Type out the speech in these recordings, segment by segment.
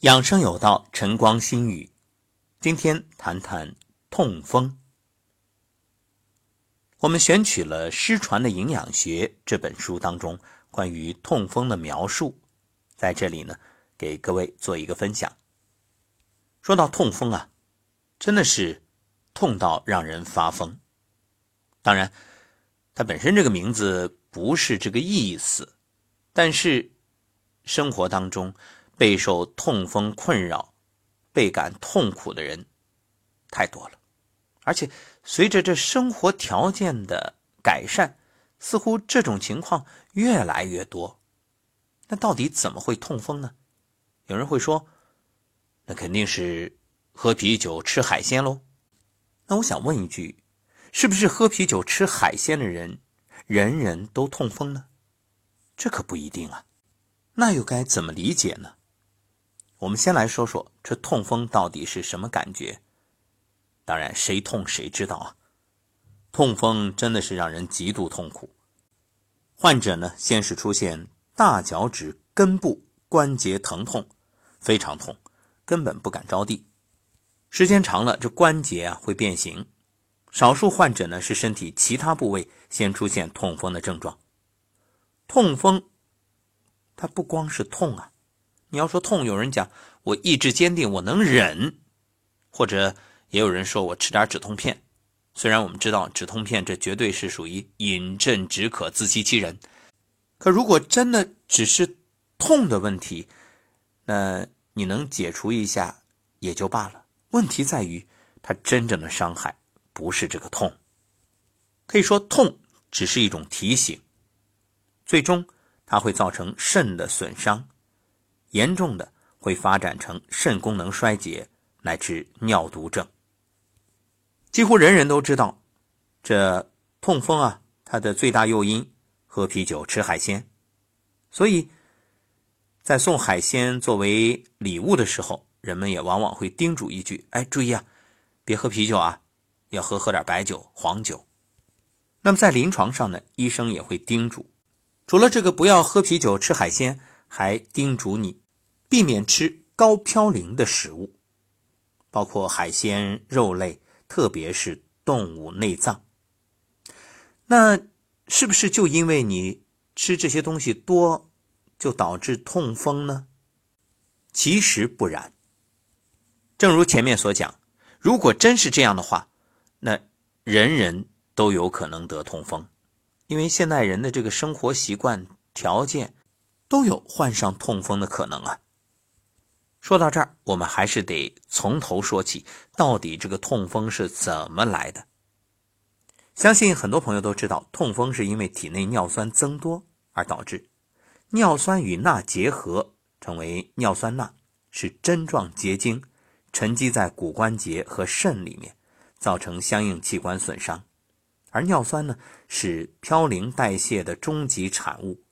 养生有道，晨光心语。今天谈谈痛风。我们选取了《失传的营养学》这本书当中关于痛风的描述，在这里呢，给各位做一个分享。说到痛风啊，真的是痛到让人发疯。当然，它本身这个名字不是这个意思，但是生活当中。备受痛风困扰、倍感痛苦的人太多了，而且随着这生活条件的改善，似乎这种情况越来越多。那到底怎么会痛风呢？有人会说，那肯定是喝啤酒、吃海鲜喽。那我想问一句，是不是喝啤酒、吃海鲜的人人人都痛风呢？这可不一定啊。那又该怎么理解呢？我们先来说说这痛风到底是什么感觉。当然，谁痛谁知道啊。痛风真的是让人极度痛苦。患者呢，先是出现大脚趾根部关节疼痛，非常痛，根本不敢着地。时间长了，这关节啊会变形。少数患者呢是身体其他部位先出现痛风的症状。痛风，它不光是痛啊。你要说痛，有人讲我意志坚定，我能忍，或者也有人说我吃点止痛片。虽然我们知道止痛片这绝对是属于饮鸩止渴、自欺欺人，可如果真的只是痛的问题，那你能解除一下也就罢了。问题在于，它真正的伤害不是这个痛，可以说痛只是一种提醒，最终它会造成肾的损伤。严重的会发展成肾功能衰竭乃至尿毒症。几乎人人都知道，这痛风啊，它的最大诱因喝啤酒、吃海鲜。所以，在送海鲜作为礼物的时候，人们也往往会叮嘱一句：“哎，注意啊，别喝啤酒啊，要喝喝点白酒、黄酒。”那么在临床上呢，医生也会叮嘱，除了这个不要喝啤酒、吃海鲜，还叮嘱你。避免吃高嘌呤的食物，包括海鲜、肉类，特别是动物内脏。那是不是就因为你吃这些东西多，就导致痛风呢？其实不然。正如前面所讲，如果真是这样的话，那人人都有可能得痛风，因为现代人的这个生活习惯条件都有患上痛风的可能啊。说到这儿，我们还是得从头说起，到底这个痛风是怎么来的？相信很多朋友都知道，痛风是因为体内尿酸增多而导致，尿酸与钠结合成为尿酸钠，是针状结晶，沉积在骨关节和肾里面，造成相应器官损伤。而尿酸呢，是嘌呤代谢的终极产物。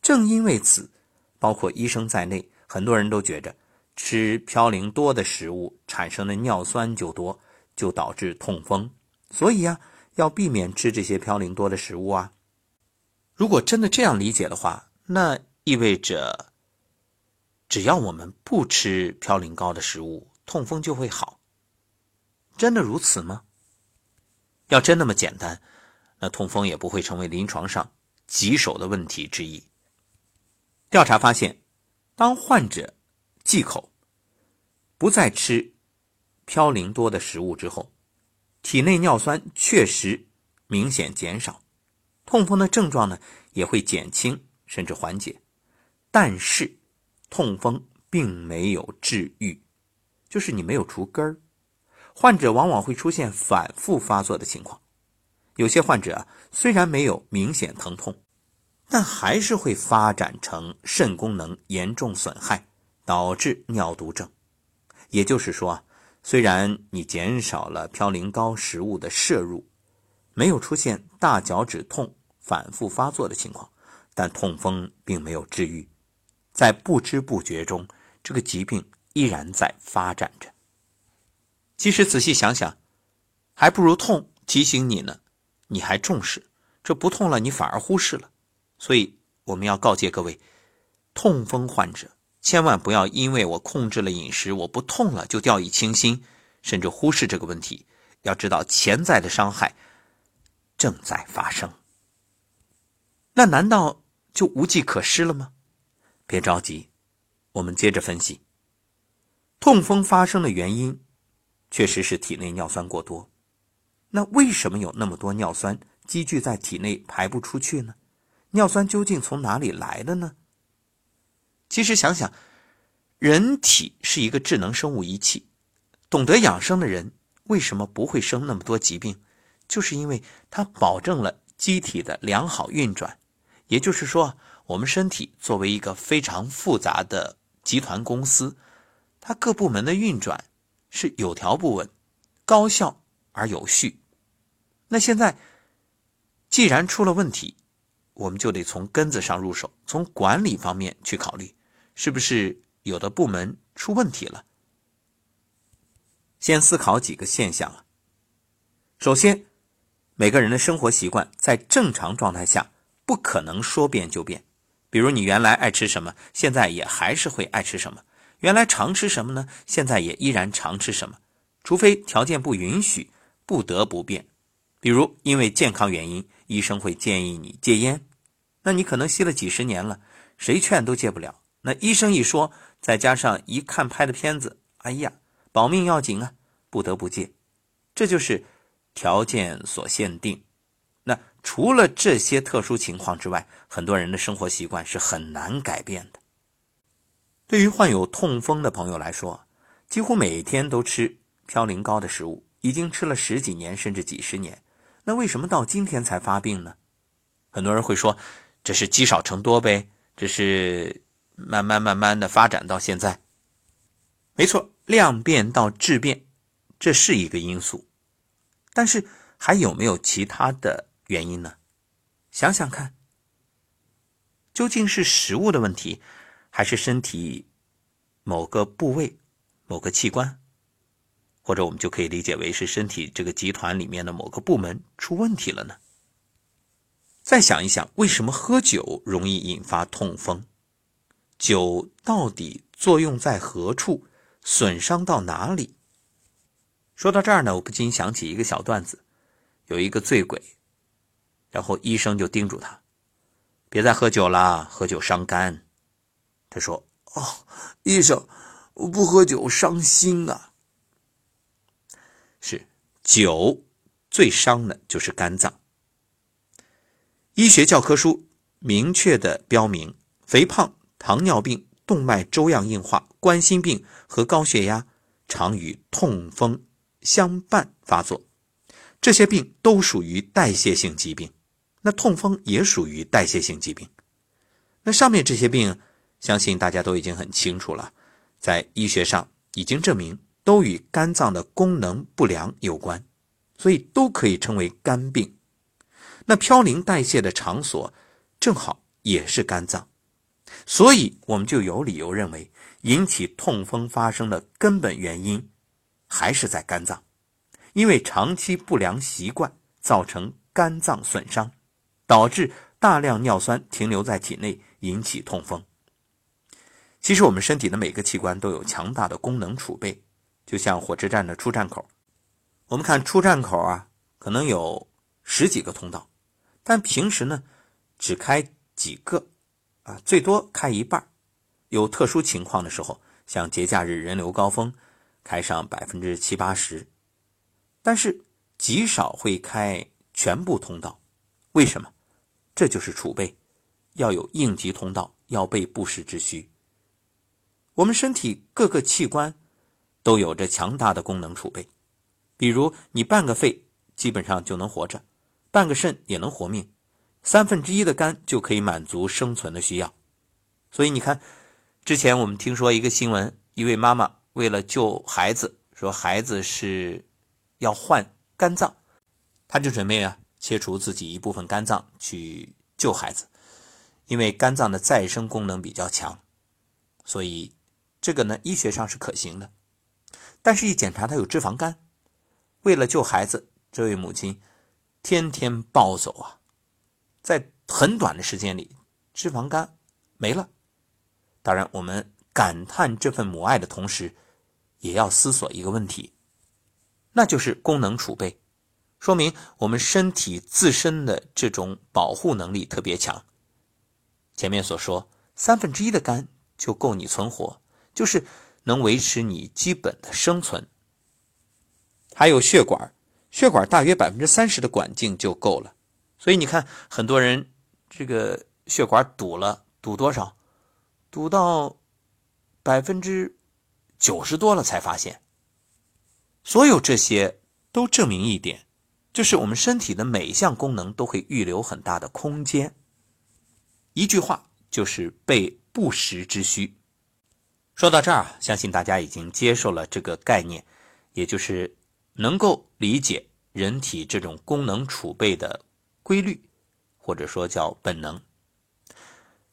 正因为此，包括医生在内。很多人都觉着吃嘌呤多的食物产生的尿酸就多，就导致痛风。所以呀，要避免吃这些嘌呤多的食物啊。如果真的这样理解的话，那意味着只要我们不吃嘌呤高的食物，痛风就会好。真的如此吗？要真那么简单，那痛风也不会成为临床上棘手的问题之一。调查发现。当患者忌口，不再吃嘌呤多的食物之后，体内尿酸确实明显减少，痛风的症状呢也会减轻甚至缓解。但是，痛风并没有治愈，就是你没有除根儿，患者往往会出现反复发作的情况。有些患者啊，虽然没有明显疼痛。但还是会发展成肾功能严重损害，导致尿毒症。也就是说，虽然你减少了嘌呤高食物的摄入，没有出现大脚趾痛反复发作的情况，但痛风并没有治愈，在不知不觉中，这个疾病依然在发展着。其实仔细想想，还不如痛提醒你呢，你还重视；这不痛了，你反而忽视了。所以我们要告诫各位，痛风患者千万不要因为我控制了饮食，我不痛了就掉以轻心，甚至忽视这个问题。要知道，潜在的伤害正在发生。那难道就无计可施了吗？别着急，我们接着分析。痛风发生的原因，确实是体内尿酸过多。那为什么有那么多尿酸积聚在体内排不出去呢？尿酸究竟从哪里来的呢？其实想想，人体是一个智能生物仪器，懂得养生的人为什么不会生那么多疾病？就是因为它保证了机体的良好运转。也就是说，我们身体作为一个非常复杂的集团公司，它各部门的运转是有条不紊、高效而有序。那现在既然出了问题，我们就得从根子上入手，从管理方面去考虑，是不是有的部门出问题了？先思考几个现象啊。首先，每个人的生活习惯在正常状态下不可能说变就变。比如你原来爱吃什么，现在也还是会爱吃什么；原来常吃什么呢，现在也依然常吃什么。除非条件不允许，不得不变。比如因为健康原因，医生会建议你戒烟。那你可能吸了几十年了，谁劝都戒不了。那医生一说，再加上一看拍的片子，哎呀，保命要紧啊，不得不戒。这就是条件所限定。那除了这些特殊情况之外，很多人的生活习惯是很难改变的。对于患有痛风的朋友来说，几乎每天都吃嘌呤高的食物，已经吃了十几年甚至几十年，那为什么到今天才发病呢？很多人会说。这是积少成多呗，这是慢慢慢慢的发展到现在。没错，量变到质变，这是一个因素。但是还有没有其他的原因呢？想想看，究竟是食物的问题，还是身体某个部位、某个器官，或者我们就可以理解为是身体这个集团里面的某个部门出问题了呢？再想一想，为什么喝酒容易引发痛风？酒到底作用在何处？损伤到哪里？说到这儿呢，我不禁想起一个小段子：有一个醉鬼，然后医生就叮嘱他，别再喝酒了，喝酒伤肝。他说：“哦，医生，我不喝酒伤心啊。”是酒最伤的就是肝脏。医学教科书明确的标明，肥胖、糖尿病、动脉粥样硬化、冠心病和高血压常与痛风相伴发作，这些病都属于代谢性疾病。那痛风也属于代谢性疾病。那上面这些病，相信大家都已经很清楚了，在医学上已经证明都与肝脏的功能不良有关，所以都可以称为肝病。那嘌呤代谢的场所正好也是肝脏，所以我们就有理由认为，引起痛风发生的根本原因还是在肝脏，因为长期不良习惯造成肝脏损伤，导致大量尿酸停留在体内，引起痛风。其实我们身体的每个器官都有强大的功能储备，就像火车站的出站口，我们看出站口啊，可能有十几个通道。但平时呢，只开几个，啊，最多开一半有特殊情况的时候，像节假日人流高峰，开上百分之七八十。但是极少会开全部通道。为什么？这就是储备，要有应急通道，要备不时之需。我们身体各个器官都有着强大的功能储备，比如你半个肺基本上就能活着。半个肾也能活命，三分之一的肝就可以满足生存的需要。所以你看，之前我们听说一个新闻，一位妈妈为了救孩子，说孩子是要换肝脏，她就准备啊切除自己一部分肝脏去救孩子，因为肝脏的再生功能比较强，所以这个呢医学上是可行的。但是，一检查他有脂肪肝，为了救孩子，这位母亲。天天暴走啊，在很短的时间里，脂肪肝没了。当然，我们感叹这份母爱的同时，也要思索一个问题，那就是功能储备，说明我们身体自身的这种保护能力特别强。前面所说，三分之一的肝就够你存活，就是能维持你基本的生存。还有血管，血管大约百分之三十的管径就够了。所以你看，很多人这个血管堵了，堵多少？堵到百分之九十多了才发现。所有这些都证明一点，就是我们身体的每一项功能都会预留很大的空间。一句话就是备不时之需。说到这儿，相信大家已经接受了这个概念，也就是能够理解人体这种功能储备的。规律，或者说叫本能。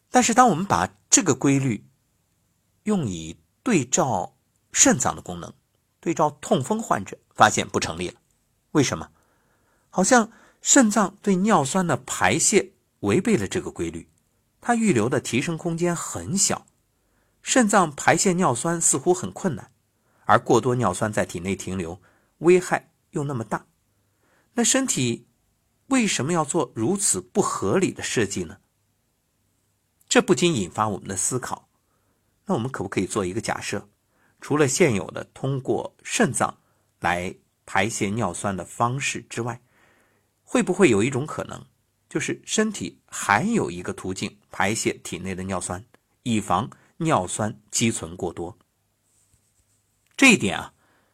但是，当我们把这个规律用以对照肾脏的功能，对照痛风患者，发现不成立了。为什么？好像肾脏对尿酸的排泄违背了这个规律，它预留的提升空间很小，肾脏排泄尿酸似乎很困难，而过多尿酸在体内停留，危害又那么大，那身体。为什么要做如此不合理的设计呢？这不禁引发我们的思考。那我们可不可以做一个假设？除了现有的通过肾脏来排泄尿酸的方式之外，会不会有一种可能，就是身体还有一个途径排泄体内的尿酸，以防尿酸积存过多？这一点啊，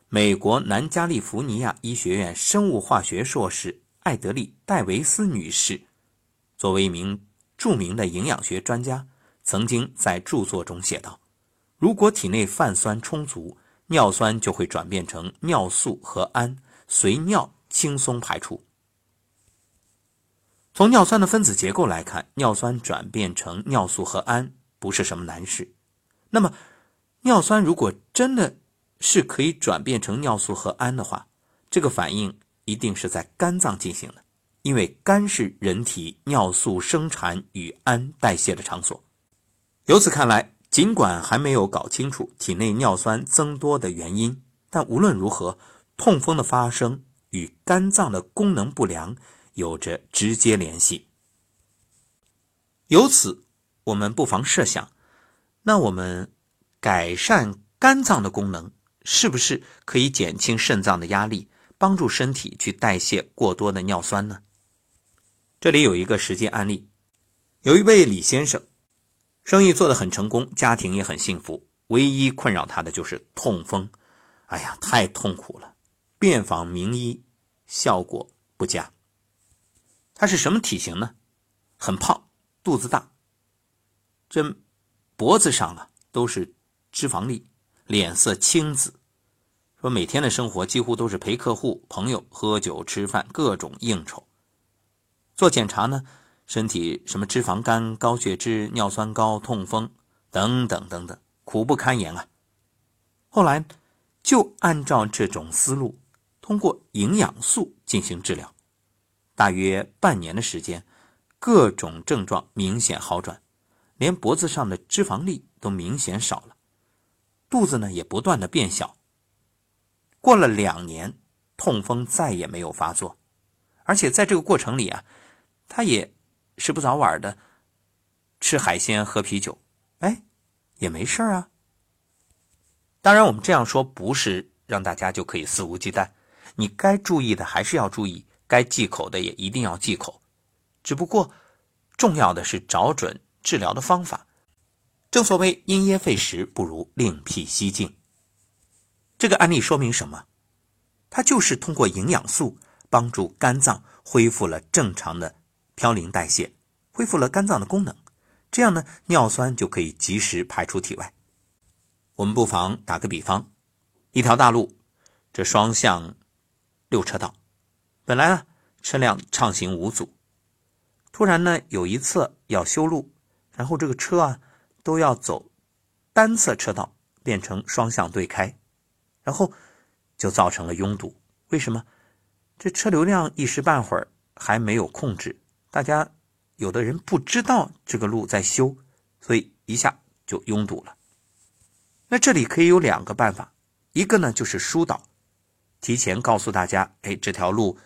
美国南加利福尼亚医学院生物化学硕士。艾德利·戴维斯女士作为一名著名的营养学专家，曾经在著作中写道：“如果体内泛酸充足，尿酸就会转变成尿素和氨，随尿轻松排出。从尿酸的分子结构来看，尿酸转变成尿素和氨不是什么难事。那么，尿酸如果真的是可以转变成尿素和氨的话，这个反应。”一定是在肝脏进行的，因为肝是人体尿素生产与氨代谢的场所。由此看来，尽管还没有搞清楚体内尿酸增多的原因，但无论如何，痛风的发生与肝脏的功能不良有着直接联系。由此，我们不妨设想：那我们改善肝脏的功能，是不是可以减轻肾脏的压力？帮助身体去代谢过多的尿酸呢？这里有一个实际案例，有一位李先生，生意做得很成功，家庭也很幸福，唯一困扰他的就是痛风。哎呀，太痛苦了！遍访名医，效果不佳。他是什么体型呢？很胖，肚子大，这脖子上啊都是脂肪粒，脸色青紫。说每天的生活几乎都是陪客户、朋友喝酒吃饭，各种应酬。做检查呢，身体什么脂肪肝、高血脂、尿酸高、痛风等等等等，苦不堪言啊。后来就按照这种思路，通过营养素进行治疗，大约半年的时间，各种症状明显好转，连脖子上的脂肪粒都明显少了，肚子呢也不断的变小。过了两年，痛风再也没有发作，而且在这个过程里啊，他也吃不早晚的吃海鲜、喝啤酒，哎，也没事啊。当然，我们这样说不是让大家就可以肆无忌惮，你该注意的还是要注意，该忌口的也一定要忌口。只不过，重要的是找准治疗的方法。正所谓因噎废食，不如另辟蹊径。这个案例说明什么？它就是通过营养素帮助肝脏恢复了正常的嘌呤代谢，恢复了肝脏的功能，这样呢，尿酸就可以及时排出体外。我们不妨打个比方，一条大路，这双向六车道，本来呢车辆畅行无阻，突然呢有一侧要修路，然后这个车啊都要走单侧车道，变成双向对开。然后就造成了拥堵。为什么？这车流量一时半会儿还没有控制，大家有的人不知道这个路在修，所以一下就拥堵了。那这里可以有两个办法，一个呢就是疏导，提前告诉大家，哎，这条路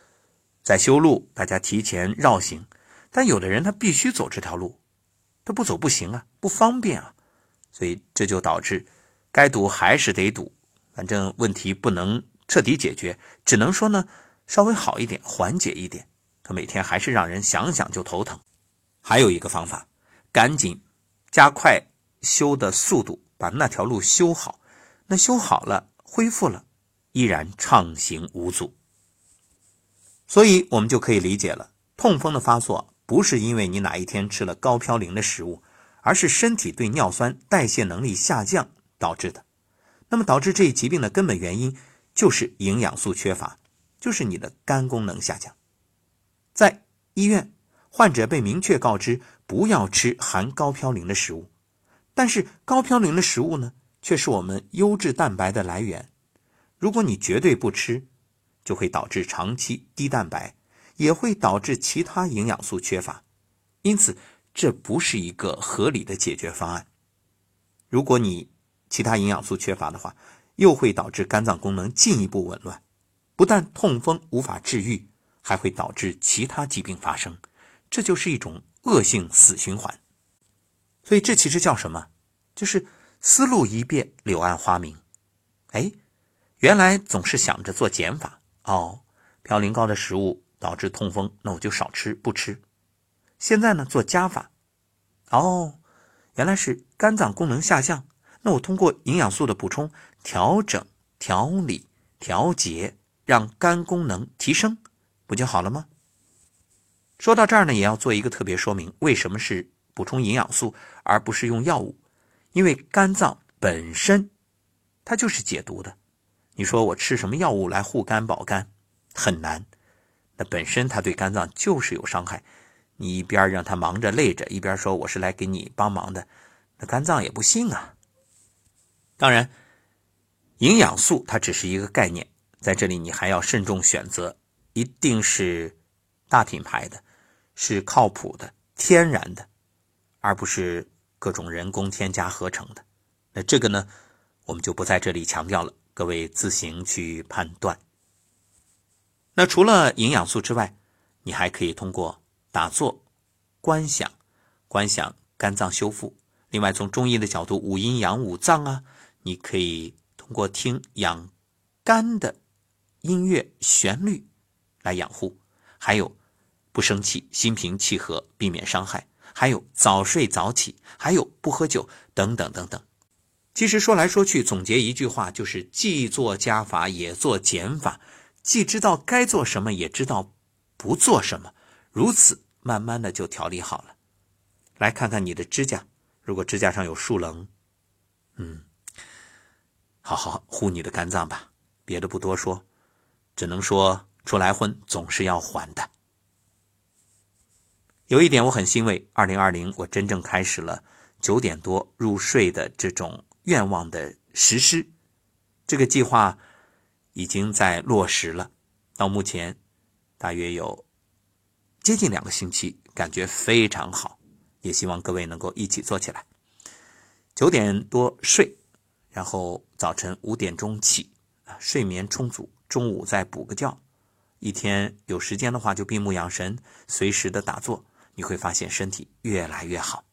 在修路，大家提前绕行。但有的人他必须走这条路，他不走不行啊，不方便啊，所以这就导致该堵还是得堵，反正问题不能彻底解决，只能说呢稍微好一点，缓解一点。可每天还是让人想想就头疼。还有一个方法，赶紧加快修的速度，把那条路修好。那修好了，恢复了，依然畅行无阻。所以我们就可以理解了，痛风的发作不是因为你哪一天吃了高嘌呤的食物，而是身体对尿酸代谢能力下降导致的。那么导致这一疾病的根本原因就是营养素缺乏，就是你的肝功能下降。在医院，患者被明确告知不要吃含高嘌呤的食物，但是高嘌呤的食物呢，却是我们优质蛋白的来源。如果你绝对不吃，就会导致长期低蛋白，也会导致其他营养素缺乏。因此，这不是一个合理的解决方案。如果你其他营养素缺乏的话，又会导致肝脏功能进一步紊乱，不但痛风无法治愈。还会导致其他疾病发生，这就是一种恶性死循环。所以这其实叫什么？就是思路一变，柳暗花明。哎，原来总是想着做减法哦，嘌呤高的食物导致痛风，那我就少吃不吃。现在呢，做加法，哦，原来是肝脏功能下降，那我通过营养素的补充、调整、调理、调节，让肝功能提升。不就好了吗？说到这儿呢，也要做一个特别说明：为什么是补充营养素而不是用药物？因为肝脏本身它就是解毒的。你说我吃什么药物来护肝保肝很难，那本身它对肝脏就是有伤害。你一边让它忙着累着，一边说我是来给你帮忙的，那肝脏也不信啊。当然，营养素它只是一个概念，在这里你还要慎重选择。一定是大品牌的，是靠谱的、天然的，而不是各种人工添加合成的。那这个呢，我们就不在这里强调了，各位自行去判断。那除了营养素之外，你还可以通过打坐、观想、观想肝脏修复。另外，从中医的角度，五阴阳、五脏啊，你可以通过听养肝的音乐旋律。来养护，还有不生气、心平气和，避免伤害；还有早睡早起，还有不喝酒，等等等等。其实说来说去，总结一句话就是：既做加法，也做减法；既知道该做什么，也知道不做什么。如此，慢慢的就调理好了。来看看你的指甲，如果指甲上有树棱，嗯，好好护你的肝脏吧。别的不多说，只能说。出来混总是要还的。有一点我很欣慰，二零二零我真正开始了九点多入睡的这种愿望的实施，这个计划已经在落实了。到目前大约有接近两个星期，感觉非常好，也希望各位能够一起做起来。九点多睡，然后早晨五点钟起，啊，睡眠充足，中午再补个觉。一天有时间的话，就闭目养神，随时的打坐，你会发现身体越来越好。